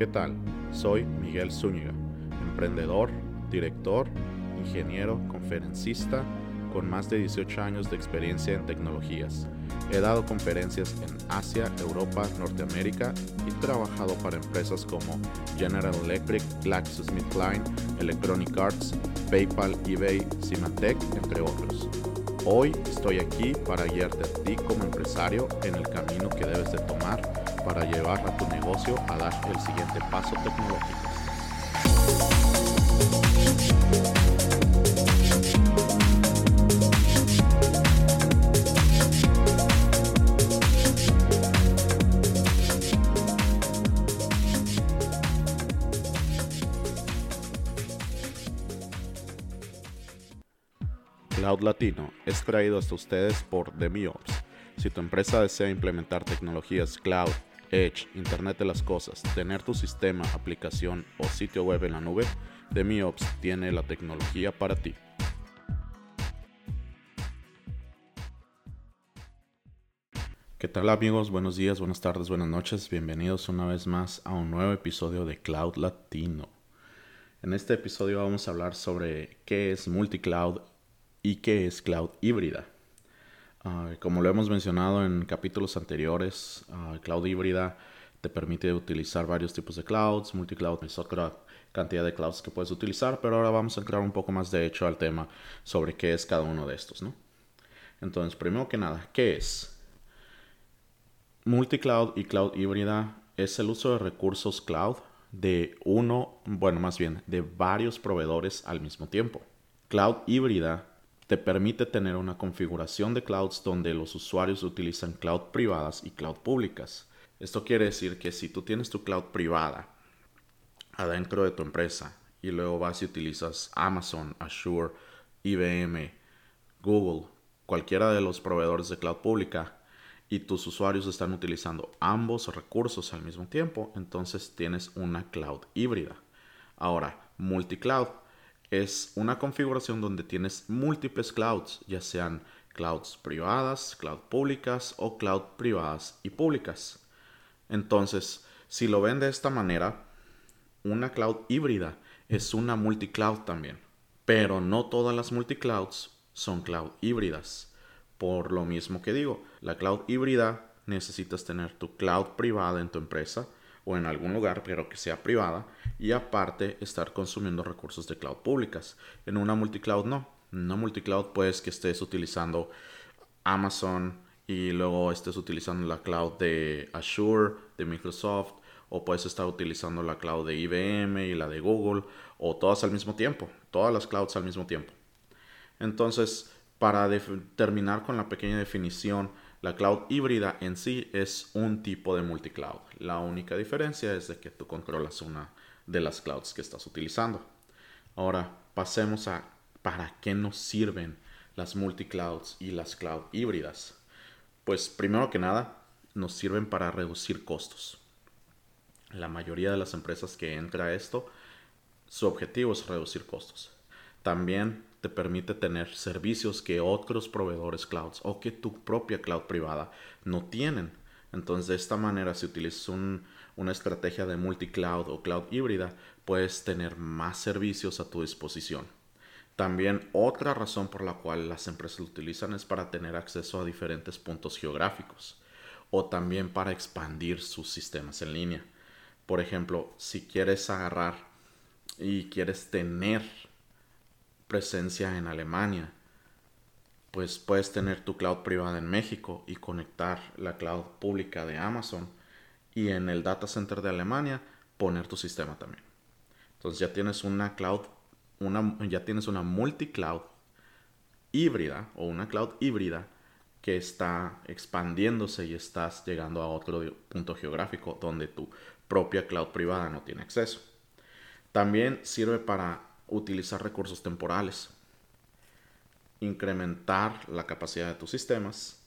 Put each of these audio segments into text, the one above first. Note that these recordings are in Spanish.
¿Qué tal? Soy Miguel Zúñiga, emprendedor, director, ingeniero, conferencista, con más de 18 años de experiencia en tecnologías. He dado conferencias en Asia, Europa, Norteamérica y trabajado para empresas como General Electric, GlaxoSmithKline, Electronic Arts, PayPal, eBay, Symantec, entre otros. Hoy estoy aquí para guiarte a ti como empresario en el camino que debes de tomar para llevar a tu negocio a dar el siguiente paso tecnológico. Cloud Latino es traído hasta ustedes por DemiOps. Si tu empresa desea implementar tecnologías cloud, Edge, Internet de las Cosas, tener tu sistema, aplicación o sitio web en la nube, DemiOps tiene la tecnología para ti. ¿Qué tal amigos? Buenos días, buenas tardes, buenas noches. Bienvenidos una vez más a un nuevo episodio de Cloud Latino. En este episodio vamos a hablar sobre qué es multicloud y qué es cloud híbrida. Ah, como lo hemos mencionado en capítulos anteriores, uh, cloud híbrida te permite utilizar varios tipos de clouds, multicloud es otra cantidad de clouds que puedes utilizar, pero ahora vamos a entrar un poco más de hecho al tema sobre qué es cada uno de estos. Entonces, primero que nada, ¿qué es? Multicloud y cloud híbrida es el uso de recursos cloud de uno, bueno, más bien, de varios proveedores al mismo tiempo. Cloud híbrida te permite tener una configuración de clouds donde los usuarios utilizan cloud privadas y cloud públicas. Esto quiere decir que si tú tienes tu cloud privada adentro de tu empresa y luego vas y utilizas Amazon, Azure, IBM, Google, cualquiera de los proveedores de cloud pública y tus usuarios están utilizando ambos recursos al mismo tiempo, entonces tienes una cloud híbrida. Ahora, multicloud es una configuración donde tienes múltiples clouds, ya sean clouds privadas, cloud públicas o cloud privadas y públicas. Entonces, si lo ven de esta manera, una cloud híbrida es una multicloud también. Pero no todas las multiclouds son cloud híbridas. Por lo mismo que digo, la cloud híbrida necesitas tener tu cloud privada en tu empresa o en algún lugar, pero que sea privada, y aparte estar consumiendo recursos de cloud públicas. En una multicloud no. En una multicloud puedes que estés utilizando Amazon y luego estés utilizando la cloud de Azure, de Microsoft, o puedes estar utilizando la cloud de IBM y la de Google, o todas al mismo tiempo, todas las clouds al mismo tiempo. Entonces, para terminar con la pequeña definición, la cloud híbrida en sí es un tipo de multicloud. La única diferencia es de que tú controlas una de las clouds que estás utilizando. Ahora pasemos a para qué nos sirven las multiclouds y las cloud híbridas. Pues primero que nada, nos sirven para reducir costos. La mayoría de las empresas que entra a esto, su objetivo es reducir costos. También te permite tener servicios que otros proveedores clouds o que tu propia cloud privada no tienen. Entonces, de esta manera, si utilizas una estrategia de multi-cloud o cloud híbrida, puedes tener más servicios a tu disposición. También otra razón por la cual las empresas lo utilizan es para tener acceso a diferentes puntos geográficos o también para expandir sus sistemas en línea. Por ejemplo, si quieres agarrar y quieres tener presencia en Alemania, pues puedes tener tu cloud privada en México y conectar la cloud pública de Amazon y en el data center de Alemania poner tu sistema también. Entonces ya tienes una cloud, ya tienes una multi-cloud híbrida o una cloud híbrida que está expandiéndose y estás llegando a otro punto geográfico donde tu propia cloud privada no tiene acceso. También sirve para utilizar recursos temporales, incrementar la capacidad de tus sistemas.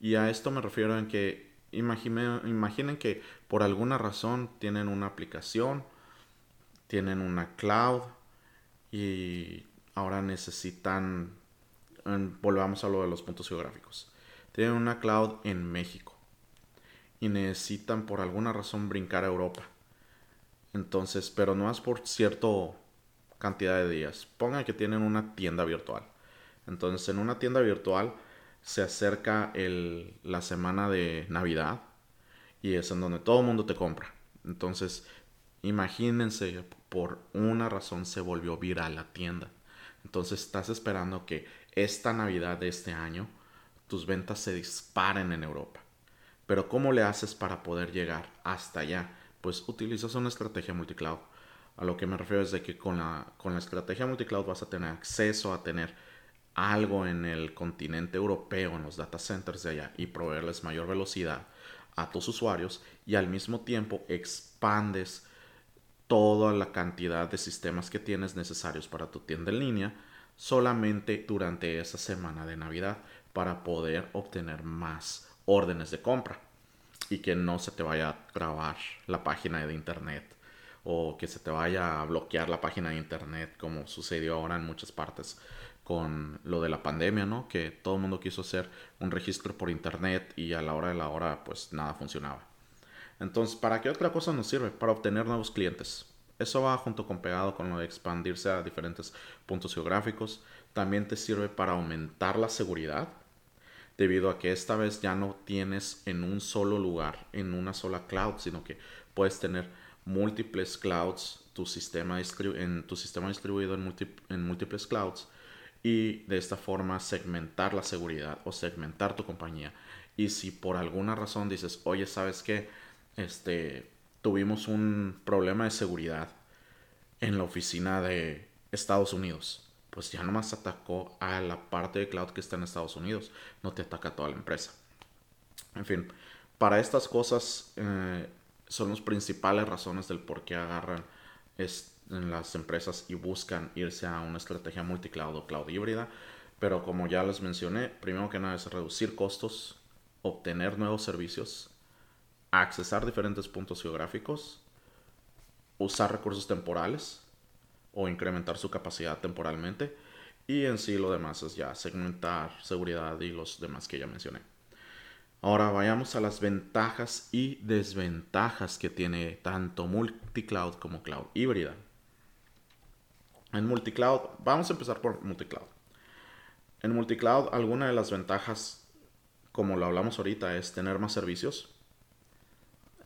Y a esto me refiero en que imaginen, que por alguna razón tienen una aplicación, tienen una cloud y ahora necesitan, volvamos a lo de los puntos geográficos, tienen una cloud en México y necesitan por alguna razón brincar a Europa Entonces, pero no es por cierta cantidad de días. Pongan que tienen una tienda virtual. Entonces, en una tienda virtual se acerca el, la semana de Navidad y es en donde todo el mundo te compra. Entonces, imagínense, por una razón se volvió viral la tienda. Entonces, estás esperando que esta Navidad de este año tus ventas se disparen en Europa. Pero ¿cómo le haces para poder llegar hasta allá? Pues utilizas una estrategia multicloud. A lo que me refiero es de que con la, con la estrategia multicloud vas a tener acceso a tener algo en el continente europeo, en los data centers de allá, y proveerles mayor velocidad a tus usuarios y al mismo tiempo expandes toda la cantidad de sistemas que tienes necesarios para tu tienda en línea solamente durante esa semana de Navidad para poder obtener más órdenes de compra y que no se te vaya a grabar la página de internet o que se te vaya a bloquear la página de internet como sucedió ahora en muchas partes con lo de la pandemia, ¿no? Que todo el mundo quiso hacer un registro por internet y a la hora de la hora pues nada funcionaba. Entonces, ¿para qué otra cosa nos sirve? Para obtener nuevos clientes. Eso va junto con pegado con lo de expandirse a diferentes puntos geográficos. También te sirve para aumentar la seguridad, debido a que esta vez ya no tienes en un solo lugar, en una sola cloud, sino que puedes tener múltiples clouds, tu sistema en tu sistema distribuido en, en múltiples clouds y de esta forma segmentar la seguridad o segmentar tu compañía. Y si por alguna razón dices, oye, ¿sabes qué? Este, tuvimos un problema de seguridad en la oficina de Estados Unidos. Pues ya nomás atacó a la parte de cloud que está en Estados Unidos, no te ataca a toda la empresa. En fin, para estas cosas eh, son las principales razones del por qué agarran este en las empresas y buscan irse a una estrategia multicloud o cloud híbrida. Pero como ya les mencioné, primero que nada es reducir costos, obtener nuevos servicios, accesar diferentes puntos geográficos, usar recursos temporales o incrementar su capacidad temporalmente. Y en sí lo demás es ya segmentar seguridad y los demás que ya mencioné. Ahora vayamos a las ventajas y desventajas que tiene tanto multicloud como cloud híbrida. En multicloud, vamos a empezar por multicloud. En multicloud, alguna de las ventajas, como lo hablamos ahorita, es tener más servicios.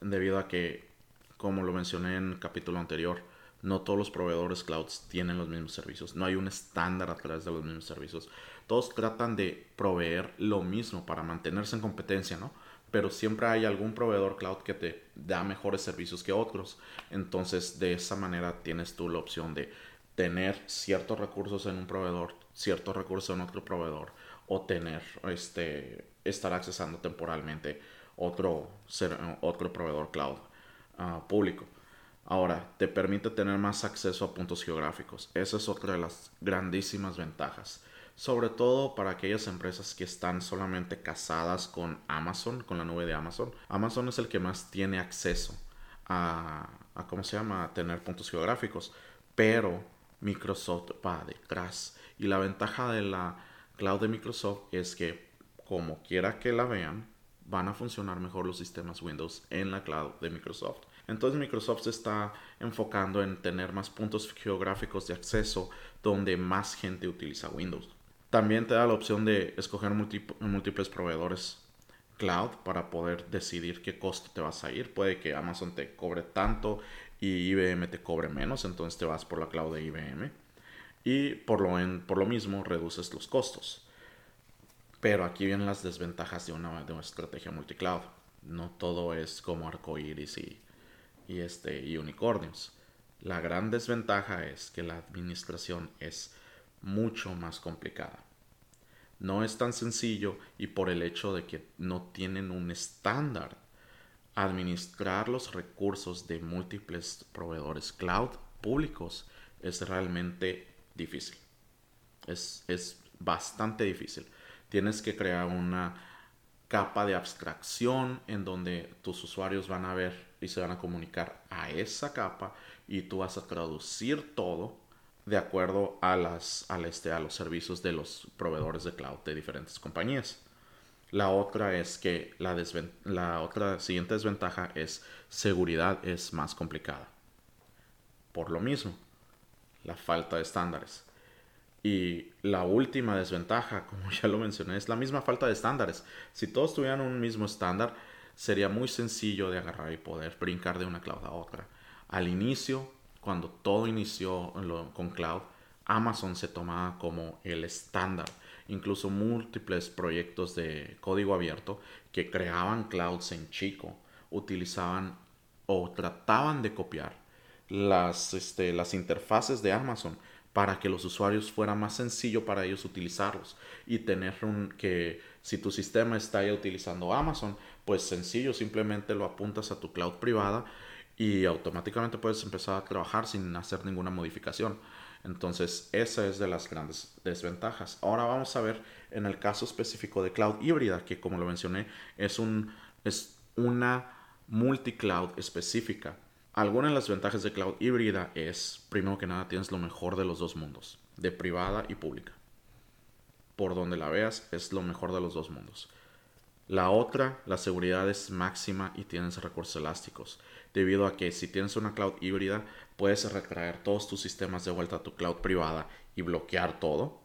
Debido a que, como lo mencioné en el capítulo anterior, no todos los proveedores clouds tienen los mismos servicios. No hay un estándar a través de los mismos servicios. Todos tratan de proveer lo mismo para mantenerse en competencia, ¿no? Pero siempre hay algún proveedor cloud que te da mejores servicios que otros. Entonces, de esa manera tienes tú la opción de tener ciertos recursos en un proveedor, ciertos recursos en otro proveedor, o tener, este, estar accesando temporalmente otro, otro proveedor cloud ah, público. Ahora, te permite tener más acceso a puntos geográficos. Esa es otra de las grandísimas ventajas. Sobre todo para aquellas empresas que están solamente casadas con Amazon, con la nube de Amazon. Amazon es el que más tiene acceso a, a ¿cómo se llama? A tener puntos geográficos. Pero Microsoft va detrás. Y la ventaja de la cloud de Microsoft es que, como quiera que la vean, van a funcionar mejor los sistemas Windows en la cloud de Microsoft. Entonces Microsoft se está enfocando en tener más puntos geográficos de acceso donde más gente utiliza Windows. También te da la opción de escoger múltiples proveedores cloud para poder decidir qué costo te vas a ir. Puede que Amazon te cobre tanto y IBM te cobre menos, entonces te vas por la cloud de IBM y por lo, mismo reduces los costos. Pero aquí vienen las desventajas de una, estrategia multicloud. No todo es como arcoíris y, y, este, y unicornios. La gran desventaja es que la administración es mucho más complicada. No es tan sencillo y por el hecho de que no tienen un estándar administrar los recursos de múltiples proveedores cloud públicos es realmente difícil. Es, bastante difícil. Tienes que crear una capa de abstracción en donde tus usuarios van a ver y se van a comunicar a esa capa y tú vas a traducir todo de acuerdo a, las, este, a los servicios de los proveedores de cloud de diferentes compañías. La otra es que la, la otra siguiente desventaja es seguridad es más complicada. por lo mismo, la falta de estándares. Y la última desventaja, como ya lo mencioné, es la misma falta de estándares. Si todos tuvieran un mismo estándar, sería muy sencillo de agarrar y poder brincar de una cloud a otra. Al inicio, cuando todo inició con cloud, Amazon se tomaba como el estándar. Incluso múltiples proyectos de código abierto que creaban clouds en chico utilizaban o trataban de copiar las, este, interfaces de Amazon para que los usuarios fuera más sencillo para ellos utilizarlos y tener un que si tu sistema está ya utilizando Amazon, pues sencillo, simplemente lo apuntas a tu cloud privada y automáticamente puedes empezar a trabajar sin hacer ninguna modificación. Entonces, esa es de las grandes desventajas. Ahora vamos a ver en el caso específico de cloud híbrida, que como lo mencioné, es, un, es una multi-cloud específica. Algunas de las ventajas de cloud híbrida es, primero que nada, tienes lo mejor de los dos mundos, de privada y pública. Por donde la veas, es lo mejor de los dos mundos. La otra, la seguridad es máxima y tienes recursos elásticos, debido a que si tienes una cloud híbrida, puedes retraer todos tus sistemas de vuelta a tu cloud privada y bloquear todo.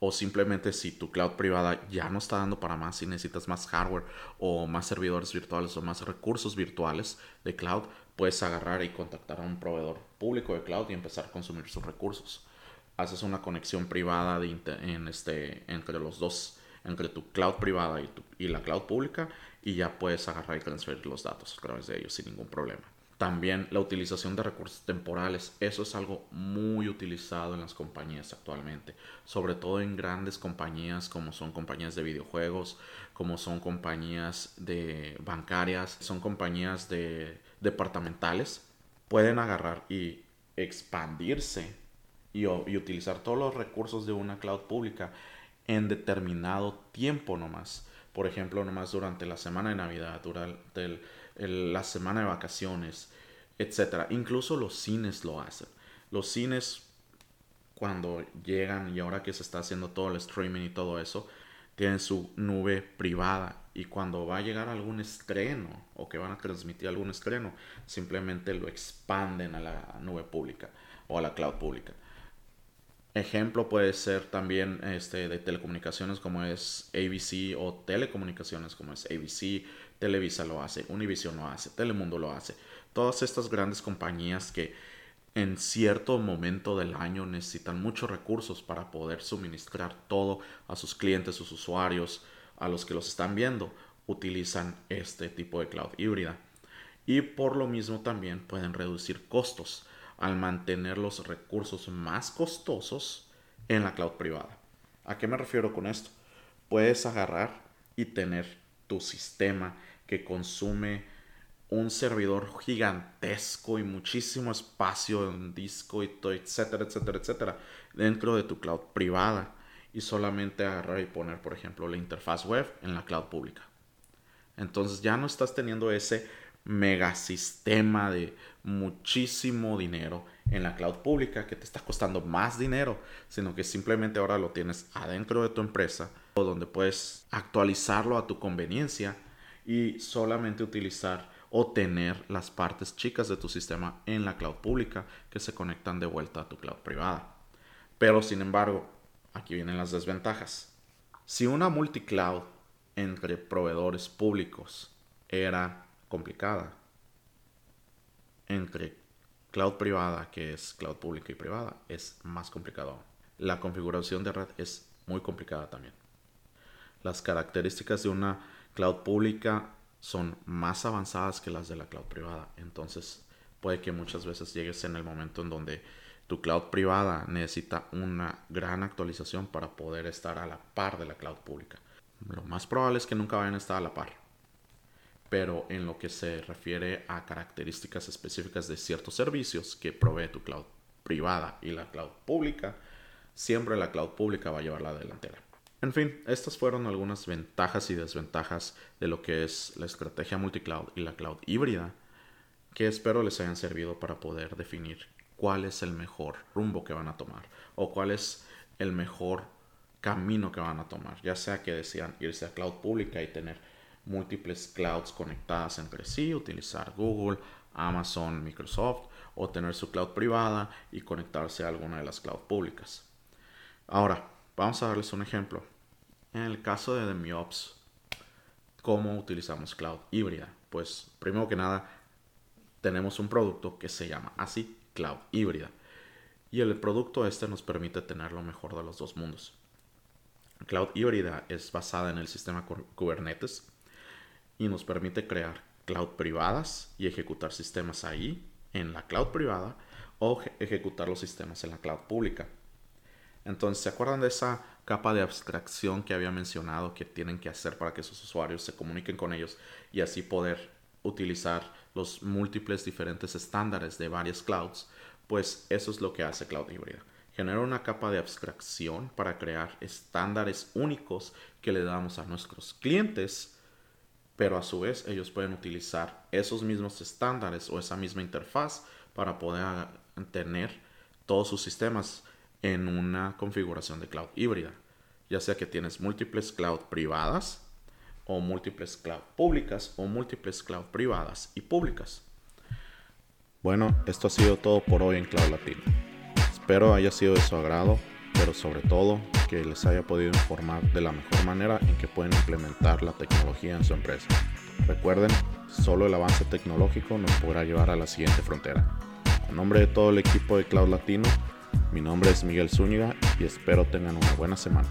O simplemente si tu cloud privada ya no está dando para más y necesitas más hardware o más servidores virtuales o más recursos virtuales de cloud, puedes agarrar y contactar a un proveedor público de cloud y empezar a consumir sus recursos. Haces una conexión privada de este, entre los dos, entre tu cloud privada y, y la cloud pública y ya puedes agarrar y transferir los datos a través de ellos sin ningún problema. También la utilización de recursos temporales, eso es algo muy utilizado en las compañías actualmente, sobre todo en grandes compañías como son compañías de videojuegos, como son compañías de bancarias, son compañías de departamentales pueden agarrar y expandirse y, utilizar todos los recursos de una cloud pública en determinado tiempo nomás. Por ejemplo, nomás durante la semana de Navidad, durante la semana de vacaciones, etc. Incluso los cines lo hacen. Los cines, cuando llegan y ahora que se está haciendo todo el streaming y todo eso, tienen su nube privada y cuando va a llegar algún estreno o que van a transmitir algún estreno, simplemente lo expanden a la nube pública o a la cloud pública. Ejemplo puede ser también este, de telecomunicaciones como es ABC o telecomunicaciones como es ABC, Televisa lo hace, Univision lo hace, Telemundo lo hace. Todas estas grandes compañías que en cierto momento del año necesitan muchos recursos para poder suministrar todo a sus clientes, sus usuarios, a los que los están viendo, utilizan este tipo de cloud híbrida. Y por lo mismo también pueden reducir costos al mantener los recursos más costosos en la cloud privada. ¿A qué me refiero con esto? Puedes agarrar y tener tu sistema que consume un servidor gigantesco y muchísimo espacio en disco y todo, etcétera, etcétera, etcétera, dentro de tu cloud privada y solamente agarrar y poner, por ejemplo, la interfaz web en la cloud pública. Entonces ya no estás teniendo ese megasistema de muchísimo dinero en la cloud pública que te está costando más dinero, sino que simplemente ahora lo tienes adentro de tu empresa, donde puedes actualizarlo a tu conveniencia y solamente utilizar o tener las partes chicas de tu sistema en la cloud pública que se conectan de vuelta a tu cloud privada. Pero sin embargo, aquí vienen las desventajas. Si una multicloud entre proveedores públicos era complicada, entre cloud privada, que es cloud pública y privada, es más complicado. La configuración de red es muy complicada también. Las características de una cloud pública son más avanzadas que las de la cloud privada. Entonces puede que muchas veces llegues en el momento en donde tu cloud privada necesita una gran actualización para poder estar a la par de la cloud pública. Lo más probable es que nunca vayan a estar a la par. Pero en lo que se refiere a características específicas de ciertos servicios que provee tu cloud privada y la cloud pública, siempre la cloud pública va a llevar la delantera. En fin, estas fueron algunas ventajas y desventajas de lo que es la estrategia multicloud y la cloud híbrida, que espero les hayan servido para poder definir cuál es el mejor rumbo que van a tomar o cuál es el mejor camino que van a tomar, ya sea que desean irse a cloud pública y tener múltiples clouds conectadas entre sí, utilizar Google, Amazon, Microsoft o tener su cloud privada y conectarse a alguna de las cloud públicas. Ahora, vamos a darles un ejemplo. En el caso de DemiOps, ¿cómo utilizamos cloud híbrida? Pues primero que nada, tenemos un producto que se llama así, cloud híbrida. Y el producto este nos permite tener lo mejor de los dos mundos. Cloud híbrida es basada en el sistema Kubernetes y nos permite crear cloud privadas y ejecutar sistemas ahí en la cloud privada o ejecutar los sistemas en la cloud pública. Entonces, ¿se acuerdan de esa capa de abstracción que había mencionado que tienen que hacer para que sus usuarios se comuniquen con ellos y así poder utilizar los múltiples diferentes estándares de varias clouds? Pues eso es lo que hace Cloud Híbrida. Genera una capa de abstracción para crear estándares únicos que le damos a nuestros clientes pero a su vez ellos pueden utilizar esos mismos estándares o esa misma interfaz para poder tener todos sus sistemas en una configuración de cloud híbrida, ya sea que tienes múltiples cloud privadas o múltiples cloud públicas o múltiples cloud privadas y públicas. Bueno, esto ha sido todo por hoy en Cloud Latino. Espero haya sido de su agrado pero sobre todo que les haya podido informar de la mejor manera en que pueden implementar la tecnología en su empresa. Recuerden, solo el avance tecnológico nos podrá llevar a la siguiente frontera. En nombre de todo el equipo de Cloud Latino, mi nombre es Miguel Zúñiga y espero tengan una buena semana.